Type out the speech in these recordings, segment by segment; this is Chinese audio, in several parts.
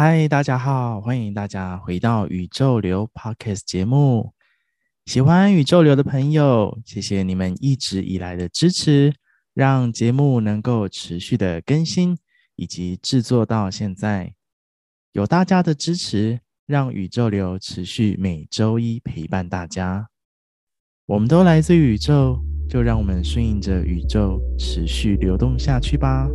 嗨，大家好，欢迎大家回到宇宙流 Podcast 节目。喜欢宇宙流的朋友，谢谢你们一直以来的支持，让节目能够持续的更新以及制作到现在。有大家的支持，让宇宙流持续每周一陪伴大家。我们都来自宇宙，就让我们顺应着宇宙，持续流动下去吧。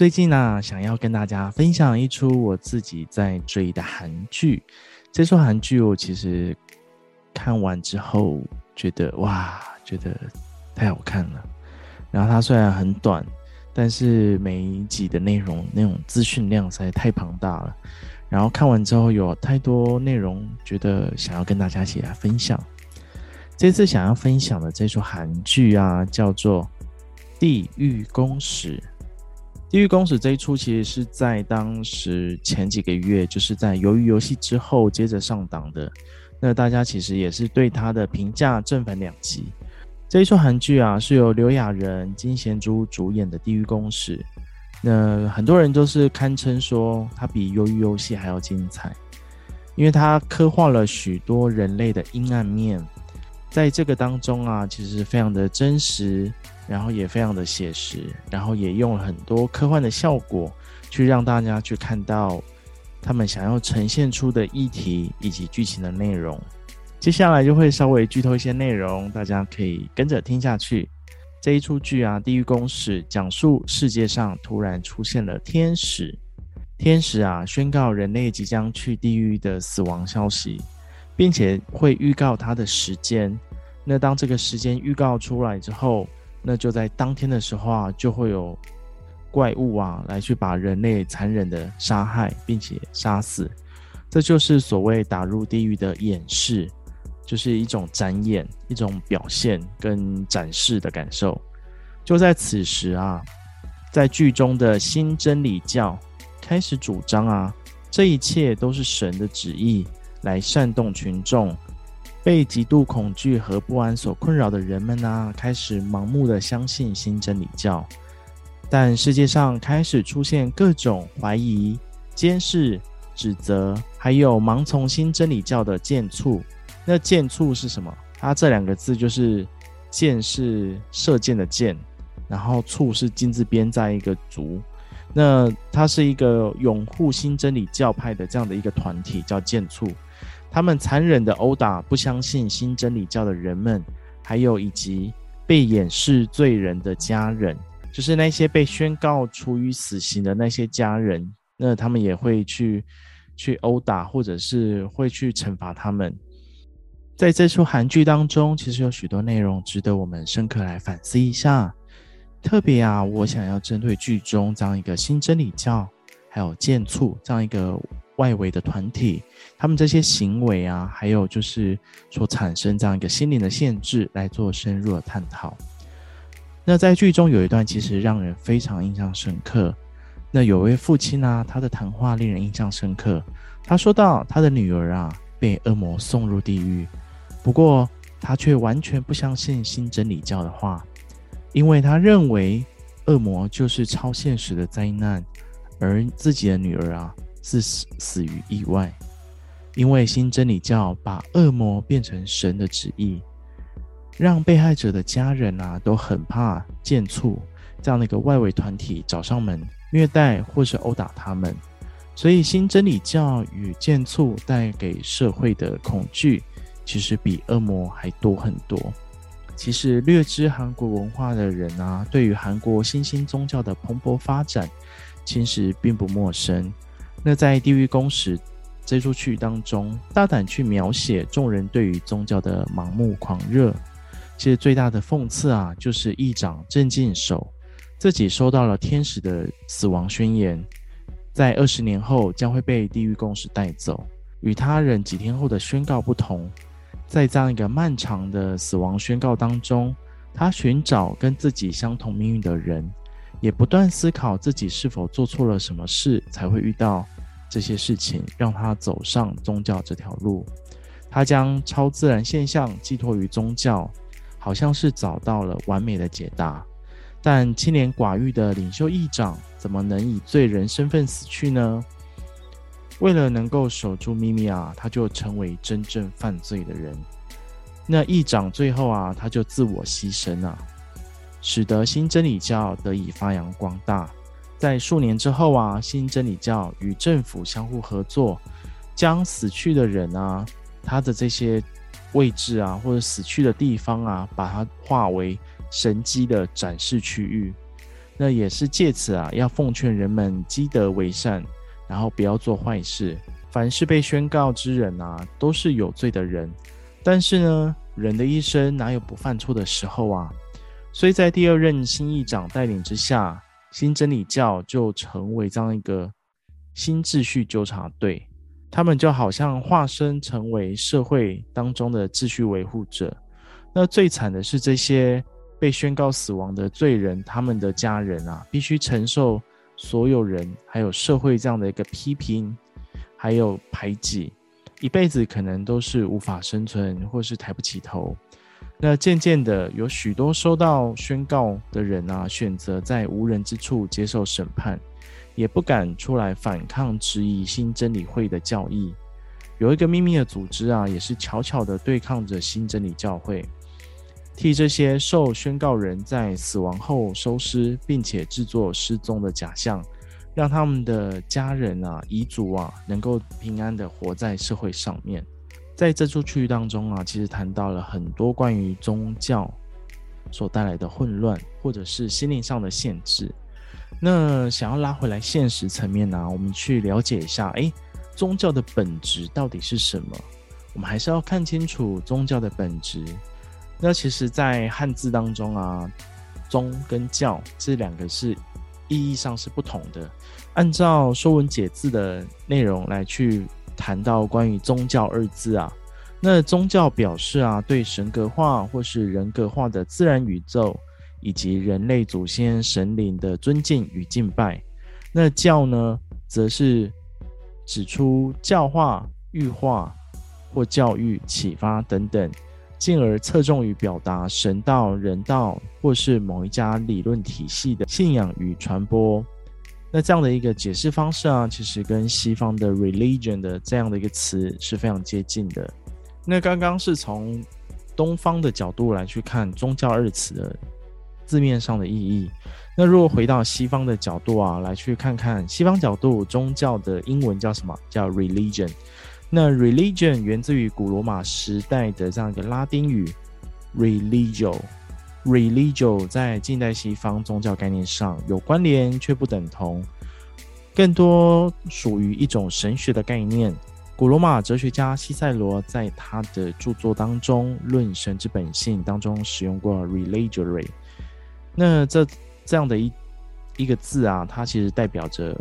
最近呢、想要跟大家分享一出我自己在追的韩剧。这出韩剧我其实看完之后觉得哇，觉得太好看了。然后它虽然很短，但是每一集的内容那种资讯量实在太庞大了。然后看完之后有太多内容，觉得想要跟大家一起来分享。这次想要分享的这出韩剧啊，叫做《地狱公使》。《地狱公使》这一出其实是在当时前几个月，就是在鱿鱼游戏之后接着上档的。那大家其实也是对它的评价正反两极。这一出韩剧啊，是由刘亚仁、金贤珠主演的《地狱公使》。那很多人都是堪称说，它比鱿鱼游戏还要精彩，因为它刻画了许多人类的阴暗面，在这个当中啊，其实非常的真实。然后也非常的写实，然后也用了很多科幻的效果，去让大家去看到他们想要呈现出的议题以及剧情的内容。接下来就会稍微剧透一些内容，大家可以跟着听下去。这一出剧啊，《地狱公使》讲述世界上突然出现了天使，天使啊宣告人类即将去地狱的死亡消息，并且会预告它的时间。那当这个时间预告出来之后，那就在当天的时候啊，就会有怪物啊来去把人类残忍的杀害，并且杀死。这就是所谓打入地狱的演示，就是一种展演、一种表现跟展示的感受。就在此时啊，在剧中的新真理教开始主张啊，这一切都是神的旨意，来煽动群众。被极度恐惧和不安所困扰的人们呢、开始盲目的相信新真理教。但世界上开始出现各种怀疑、监视、指责，还有盲从新真理教的箭簇。那箭簇是什么？它这两个字就是“箭”是射箭的“箭”，然后“簇”是金字边在一个“足”。那它是一个拥护新真理教派的这样的一个团体，叫箭簇。他们残忍地殴打不相信新真理教的人们，还有以及被掩饰罪人的家人，就是那些被宣告处于死刑的那些家人，那他们也会去去殴打，或者是会去惩罚他们。在这出韩剧当中，其实有许多内容值得我们深刻来反思一下。特别啊，我想要针对剧中这样一个新真理教，还有箭簇这样一个。外围的团体，他们这些行为啊，还有就是所产生这样一个心灵的限制，来做深入的探讨。那在剧中有一段其实让人非常印象深刻。那有位父亲啊，他的谈话令人印象深刻。他说到他的女儿啊被恶魔送入地狱，不过他却完全不相信新真理教的话，因为他认为恶魔就是超现实的灾难，而自己的女儿啊。是死死于意外，因为新真理教把恶魔变成神的旨意，让被害者的家人啊都很怕箭簇这样的一个外围团体找上门虐待或是殴打他们，所以新真理教与箭簇带给社会的恐惧，其实比恶魔还多很多。其实略知韩国文化的人啊，对于韩国新兴宗教的蓬勃发展，其实并不陌生。那在《地狱公使》这出剧当中，大胆去描写众人对于宗教的盲目狂热。其实最大的讽刺啊，就是议长郑敬守自己收到了天使的死亡宣言，在二十年后将会被地狱公使带走。与他人几天后的宣告不同，在这样一个漫长的死亡宣告当中，他寻找跟自己相同命运的人。也不断思考自己是否做错了什么事，才会遇到这些事情，让他走上宗教这条路。他将超自然现象寄托于宗教，好像是找到了完美的解答。但清廉寡欲的领袖议长怎么能以罪人身份死去呢？为了能够守住秘密啊，他就成为真正犯罪的人。那议长最后啊，他就自我牺牲啊，使得新真理教得以发扬光大。在数年之后啊，新真理教与政府相互合作，将死去的人啊，他的这些位置啊，或者死去的地方啊，把它化为。神迹的展示区域，那也是借此啊，要奉劝人们积德为善，然后不要做坏事。凡是被宣告之人啊，都是有罪的人。但是呢，人的一生哪有不犯错的时候啊？所以在第二任新议长带领之下，新真理教就成为这样一个新秩序纠察队。他们就好像化身成为社会当中的秩序维护者。那最惨的是这些。被宣告死亡的罪人，他们的家人啊，必须承受所有人还有社会这样的一个批评，还有排挤，一辈子可能都是无法生存，或是抬不起头。那渐渐的，有许多收到宣告的人啊，选择在无人之处接受审判，也不敢出来反抗质疑新真理会的教义。有一个秘密的组织啊，也是悄悄的对抗着新真理教会。替这些受宣告人在死亡后收尸，并且制作失踪的假象，让他们的家人啊、遗族啊，能够平安的活在社会上面。在这出剧当中啊，其实谈到了很多关于宗教所带来的混乱，或者是心灵上的限制。那想要拉回来现实层面呢、我们去了解一下，诶，宗教的本质到底是什么？我们还是要看清楚宗教的本质。那其实，在汉字当中啊，宗跟教这两个是意义上是不同的。按照《说文解字》的内容来去谈到关于宗教二字啊，那宗教表示啊，对神格化或是人格化的自然宇宙以及人类祖先神灵的尊敬与敬拜。那教呢，则是指出教化、育化或教育、启发等等。进而侧重于表达神道、人道，或是某一家理论体系的信仰与传播。那这样的一个解释方式啊，其实跟西方的 religion 的这样的一个词是非常接近的。那刚刚是从东方的角度来去看宗教二词的字面上的意义。那如果回到西方的角度啊，来去看看西方角度宗教的英文叫什么？叫 religion。那 religion 源自于古罗马时代的这样一个拉丁语 religio religion 在近代西方宗教概念上有关联。却不等同，更多属于一种神学的概念。古罗马哲学家西塞罗在他的著作当中《论神之本性》当中使用过 religare。那这这样的一一个字啊，它其实代表着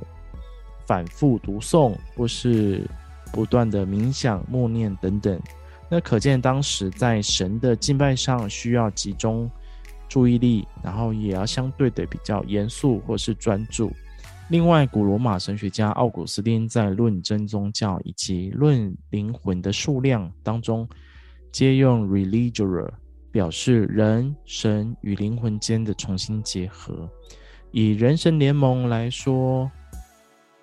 反复读诵或是。不断的冥想、默念等等，那可见当时在神的敬拜上需要集中注意力，然后也要相对的比较严肃或是专注。另外，古罗马神学家奥古斯丁在《论真宗教》以及《论灵魂的数量》当中，皆用 religere 表示人、神与灵魂间的重新结合。以人神联盟来说，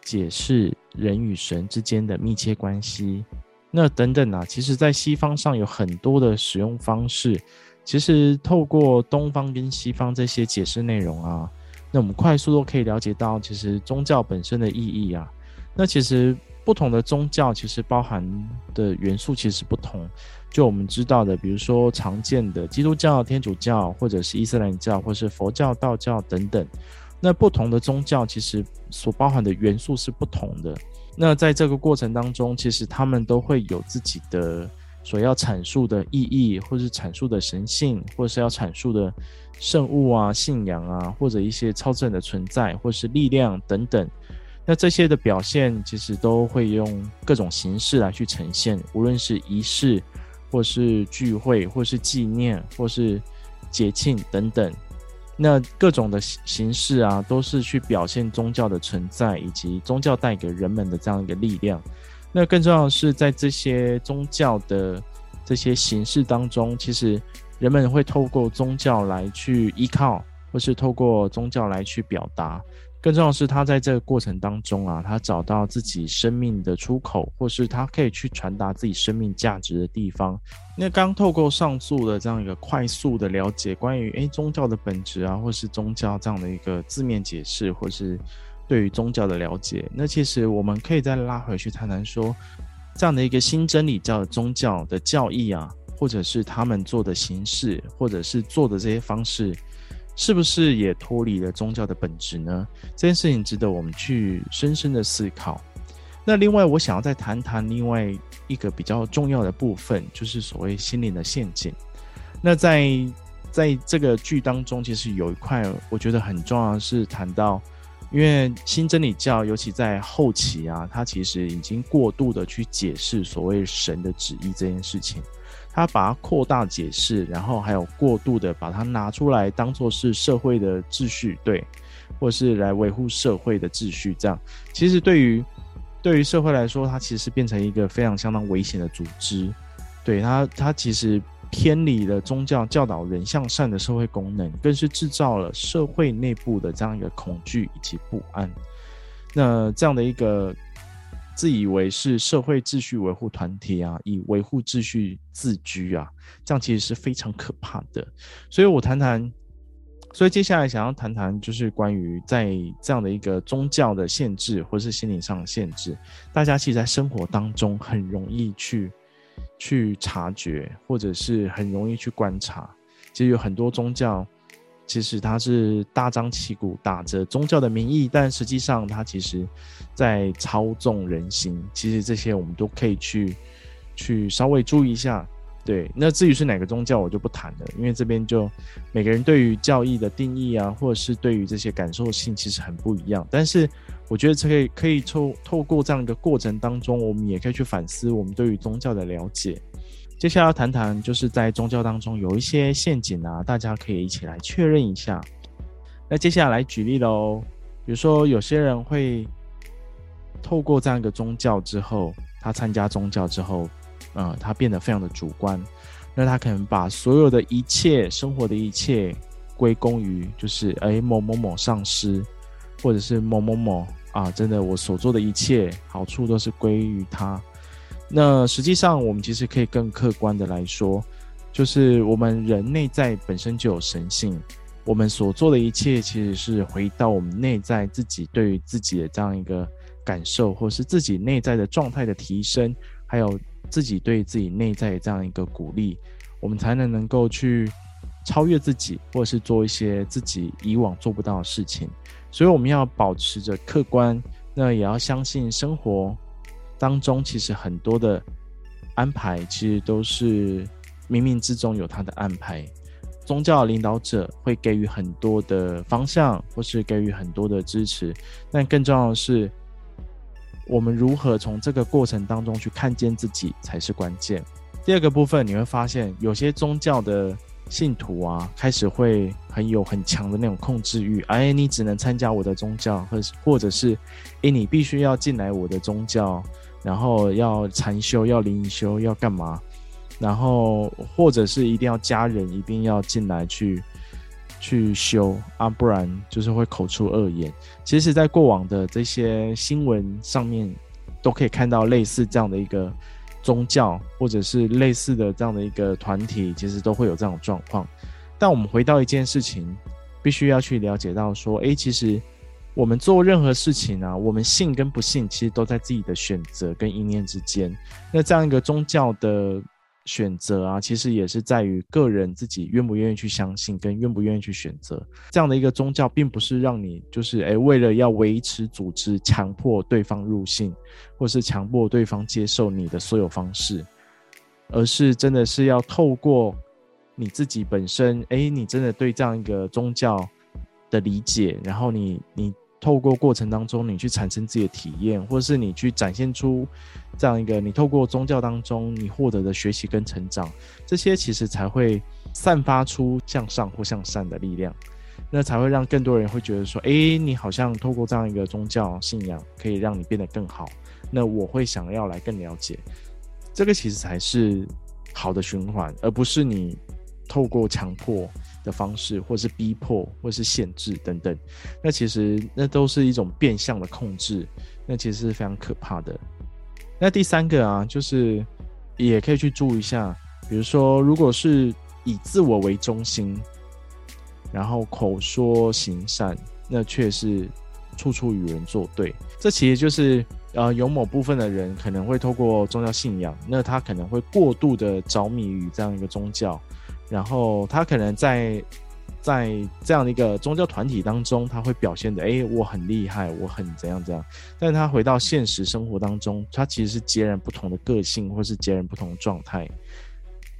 解释人与神之间的密切关系，那等等啊，其实，在西方上有很多的使用方式。其实，透过东方跟西方这些解释内容啊，那我们快速都可以了解到，其实宗教本身的意义啊。那其实不同的宗教其实包含的元素其实不同。就我们知道的，比如说常见的基督教、天主教，或者是伊斯兰教，或是佛教、道教等等。那不同的宗教其实所包含的元素是不同的。那在这个过程当中，其实他们都会有自己的所要阐述的意义，或是阐述的神性，或是要阐述的圣物啊、信仰啊，或者一些超自然的存在，或是力量等等。那这些的表现，其实都会用各种形式来去呈现，无论是仪式，或是聚会，或是纪念，或是节庆等等。那各种的形式啊，都是去表现宗教的存在，以及宗教带给人们的这样一个力量。那更重要的是，在这些宗教的这些形式当中，其实人们会透过宗教来去依靠，或是透过宗教来去表达。更重要的是，他在这个过程当中啊，他找到自己生命的出口，或是他可以去传达自己生命价值的地方。那刚透过上述的这样一个快速的了解，关于诶宗教的本质啊，或是宗教这样的一个字面解释，或是对于宗教的了解，那其实我们可以再拉回去谈谈说，这样的一个新真理教宗教的教义啊，或者是他们做的形式，或者是做的这些方式。是不是也脱离了宗教的本质呢？这件事情值得我们去深深的思考。那另外，我想要再谈谈另外一个比较重要的部分，就是所谓心灵的陷阱。那在在这个剧当中，其实有一块我觉得很重要的是谈到，因为新真理教尤其在后期啊，它其实已经过度的去解释所谓神的旨意这件事情。它把它扩大解释，然后还有过度的把它拿出来当做是社会的秩序，对，或是来维护社会的秩序，这样其实对于对于社会来说，它其实是变成一个非常相当危险的组织，对它它其实偏离了宗教教导人向善的社会功能，更是制造了社会内部的这样一个恐惧以及不安，那这样的一个。自以为是社会秩序维护团体啊，以维护秩序自居啊，这样其实是非常可怕的。所以我谈谈，所以接下来想要谈谈，就是关于在这样的一个宗教的限制，或是心理上的限制，大家其实在生活当中很容易去去察觉，或者是很容易去观察。其实有很多宗教。其实它是大张旗鼓打着宗教的名义，但实际上它其实，在操纵人心。其实这些我们都可以去去稍微注意一下。对，那至于是哪个宗教，我就不谈了，因为这边就每个人对于教义的定义啊，或者是对于这些感受性，其实很不一样。但是我觉得这可以可以透透过这样一个过程当中，我们也可以去反思我们对于宗教的了解。接下来要谈谈，就是在宗教当中有一些陷阱啊，大家可以一起来确认一下。那接下来举例喽，比如说有些人会透过这样一个宗教之后，他参加宗教之后，呃，他变得非常的主观，那他可能把所有的一切生活的一切归功于就是哎某某某上师，或者是某某某啊，真的我所做的一切好处都是归于他。那实际上，我们其实可以更客观的来说，就是我们人内在本身就有神性，我们所做的一切其实是回到我们内在自己对于自己的这样一个感受，或是自己内在的状态的提升，还有自己对自己内在的这样一个鼓励，我们才能能够去超越自己，或者是做一些自己以往做不到的事情。所以我们要保持着客观，那也要相信生活。当中其实很多的安排，其实都是冥冥之中有他的安排。宗教领导者会给予很多的方向，或是给予很多的支持，但更重要的是，我们如何从这个过程当中去看见自己才是关键。第二个部分，你会发现有些宗教的信徒啊，开始会很有很强的那种控制欲。哎，你只能参加我的宗教，或或者是，哎，你必须要进来我的宗教。然后要禅修，要灵修，要干嘛？然后或者是一定要家人一定要进来去去修啊，不然就是会口出恶言。其实，在过往的这些新闻上面，都可以看到类似这样的一个宗教，或者是类似的这样的一个团体，其实都会有这种状况。但我们回到一件事情，必须要去了解到说，诶，其实。我们做任何事情啊，我们信跟不信，其实都在自己的选择跟意念之间。那这样一个宗教的选择啊，其实也是在于个人自己愿不愿意去相信，跟愿不愿意去选择。这样的一个宗教，并不是让你就是诶，为了要维持组织，强迫对方入信，或是强迫对方接受你的所有方式，而是真的是要透过你自己本身，诶，你真的对这样一个宗教的理解，然后你你。透过过程当中，你去产生自己的体验，或者是你去展现出这样一个你透过宗教当中你获得的学习跟成长，这些其实才会散发出向上或向善的力量，那才会让更多人会觉得说，哎，你好像透过这样一个宗教信仰可以让你变得更好，那我会想要来更了解，这个其实才是好的循环，而不是你透过强迫的方式，或是逼迫，或是限制等等，那其实那都是一种变相的控制，那其实是非常可怕的。那第三个啊，就是也可以去注意一下，比如说，如果是以自我为中心，然后口说行善，那却是处处与人作对。这其实就是呃，有某部分的人可能会透过宗教信仰，那他可能会过度的着迷于这样一个宗教，然后他可能在。在这样的一个宗教团体当中，他会表现的，哎，我很厉害，我很怎样怎样。但是他回到现实生活当中，他其实是截然不同的个性，或是截然不同的状态。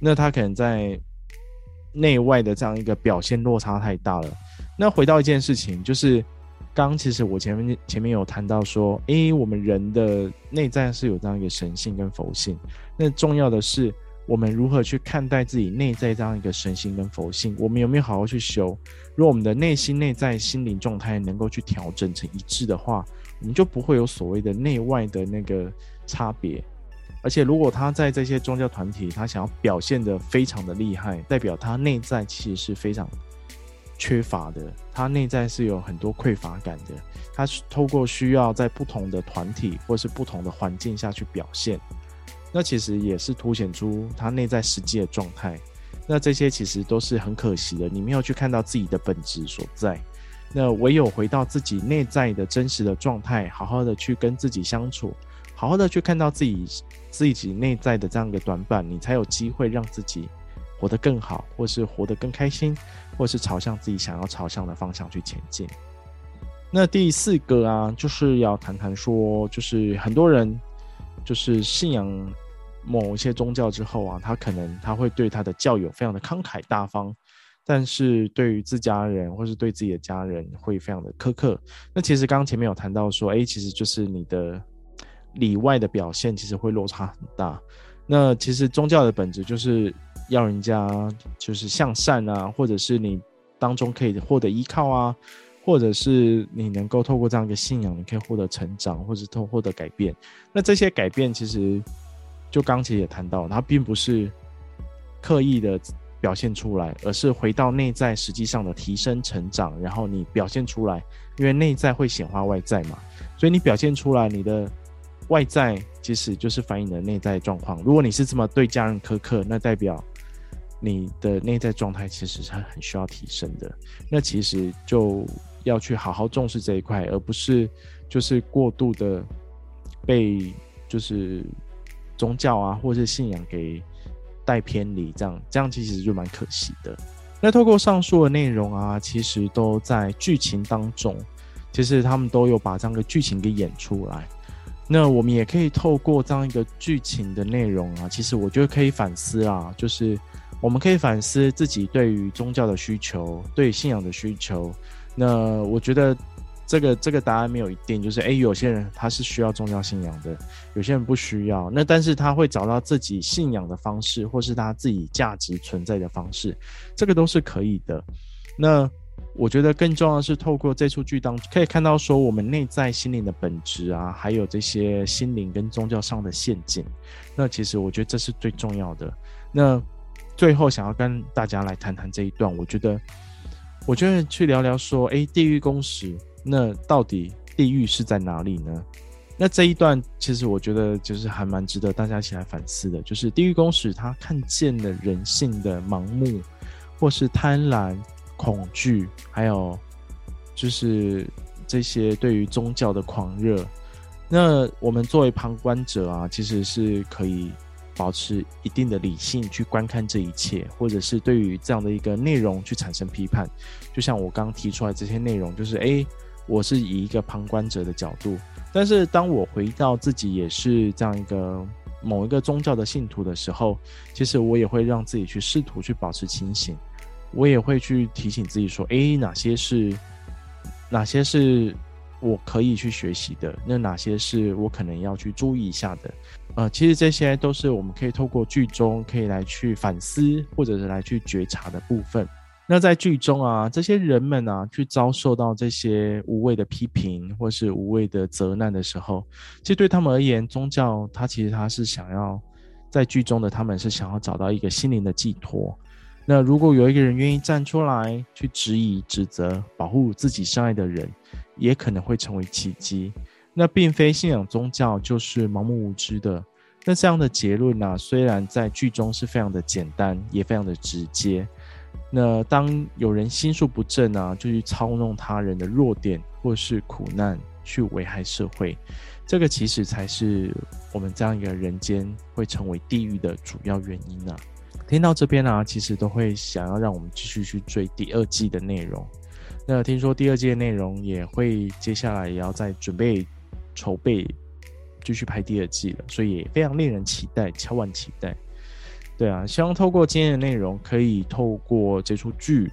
那他可能在内外的这样一个表现落差太大了。那回到一件事情，就是刚其实我前面前面有谈到说，哎，我们人的内在是有这样一个神性跟佛性。那重要的是。我们如何去看待自己内在这样一个神性跟佛性？我们有没有好好去修？如果我们的内心、内在、心灵状态能够去调整成一致的话，我们就不会有所谓的内外的那个差别。而且，如果他在这些宗教团体，他想要表现得非常的厉害，代表他内在其实是非常缺乏的，他内在是有很多匮乏感的。他是透过需要在不同的团体或是不同的环境下去表现。那其实也是凸显出他内在实际的状态。那这些其实都是很可惜的，你没有去看到自己的本质所在。那唯有回到自己内在的真实的状态，好好的去跟自己相处，好好的去看到自己自己内在的这样一个短板，你才有机会让自己活得更好，或是活得更开心，或是朝向自己想要朝向的方向去前进。那第四个啊，就是要谈谈说，就是很多人。就是信仰某一些宗教之后啊，他可能他会对他的教友非常的慷慨大方，但是对于自家人或是对自己的家人会非常的苛刻。那其实刚刚前面有谈到说，哎，其实就是你的里外的表现其实会落差很大。那其实宗教的本质就是要人家就是向善啊，或者是你当中可以获得依靠啊。或者是你能够透过这样一个信仰，你可以获得成长，或者是透获得改变。那这些改变其实，就刚才也谈到，它并不是刻意的表现出来，而是回到内在实际上的提升成长，然后你表现出来，因为内在会显化外在嘛，所以你表现出来，你的外在其实就是反映你的内在状况。如果你是这么对家人苛刻，那代表你的内在状态其实是很需要提升的。那其实就。要去好好重视这一块，而不是就是过度的被就是宗教啊或者是信仰给带偏离，这样这样其实就蛮可惜的。那透过上述的内容啊，其实都在剧情当中，其实他们都有把这样的剧情给演出来。那我们也可以透过这样一个剧情的内容啊，其实我觉得可以反思啊，就是我们可以反思自己对于宗教的需求，对信仰的需求。那我觉得这个这个答案没有一定，就是诶，有些人他是需要宗教信仰的，有些人不需要。那但是他会找到自己信仰的方式，或是他自己价值存在的方式，这个都是可以的。那我觉得更重要的是透过这出剧当中可以看到说我们内在心灵的本质啊，还有这些心灵跟宗教上的陷阱。那其实我觉得这是最重要的。那最后想要跟大家来谈谈这一段，我觉得。我觉得去聊聊说，哎，地狱公使，那到底地狱是在哪里呢？那这一段其实我觉得就是还蛮值得大家一起来反思的，就是地狱公使他看见了人性的盲目，或是贪婪、恐惧，还有就是这些对于宗教的狂热。那我们作为旁观者啊，其实是可以。保持一定的理性去观看这一切，或者是对于这样的一个内容去产生批判。就像我刚提出来这些内容，就是诶，我是以一个旁观者的角度，但是当我回到自己也是这样一个某一个宗教的信徒的时候，其实我也会让自己去试图去保持清醒，我也会去提醒自己说，诶，哪些是哪些是我可以去学习的，那哪些是我可能要去注意一下的。呃，其实这些都是我们可以透过剧中可以来去反思，或者是来去觉察的部分。那在剧中啊，这些人们啊，去遭受到这些无谓的批评或是无谓的责难的时候，其实对他们而言，宗教它其实它是想要在剧中的他们是想要找到一个心灵的寄托。那如果有一个人愿意站出来去质疑、指责、保护自己深爱的人，也可能会成为奇迹。那并非信仰宗教就是盲目无知的。那这样的结论呢、虽然在剧中是非常的简单，也非常的直接。那当有人心术不正啊，就去操弄他人的弱点或是苦难，去危害社会，这个其实才是我们这样一个人间会成为地狱的主要原因啊。听到这边呢、啊，其实都会想要让我们继续去追第二季的内容。那听说第二季的内容也会接下来也要再准备筹备继续拍第二季了，所以也非常令人期待，敲碗期待。对啊，希望透过今天的内容，可以透过这出剧，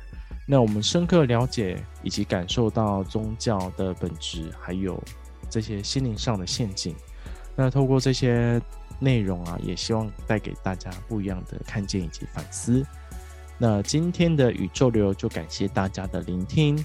那我们深刻了解以及感受到宗教的本质，还有这些心灵上的陷阱。那透过这些内容啊，也希望带给大家不一样的看见以及反思。那今天的宇宙流就感谢大家的聆听。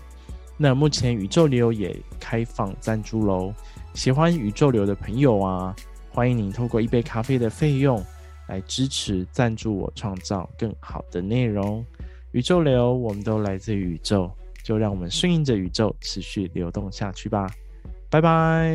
那目前宇宙流也开放赞助喽，喜欢宇宙流的朋友啊，欢迎您透过一杯咖啡的费用来支持赞助我，创造更好的内容。宇宙流，我们都来自宇宙，就让我们顺应着宇宙持续流动下去吧。拜拜。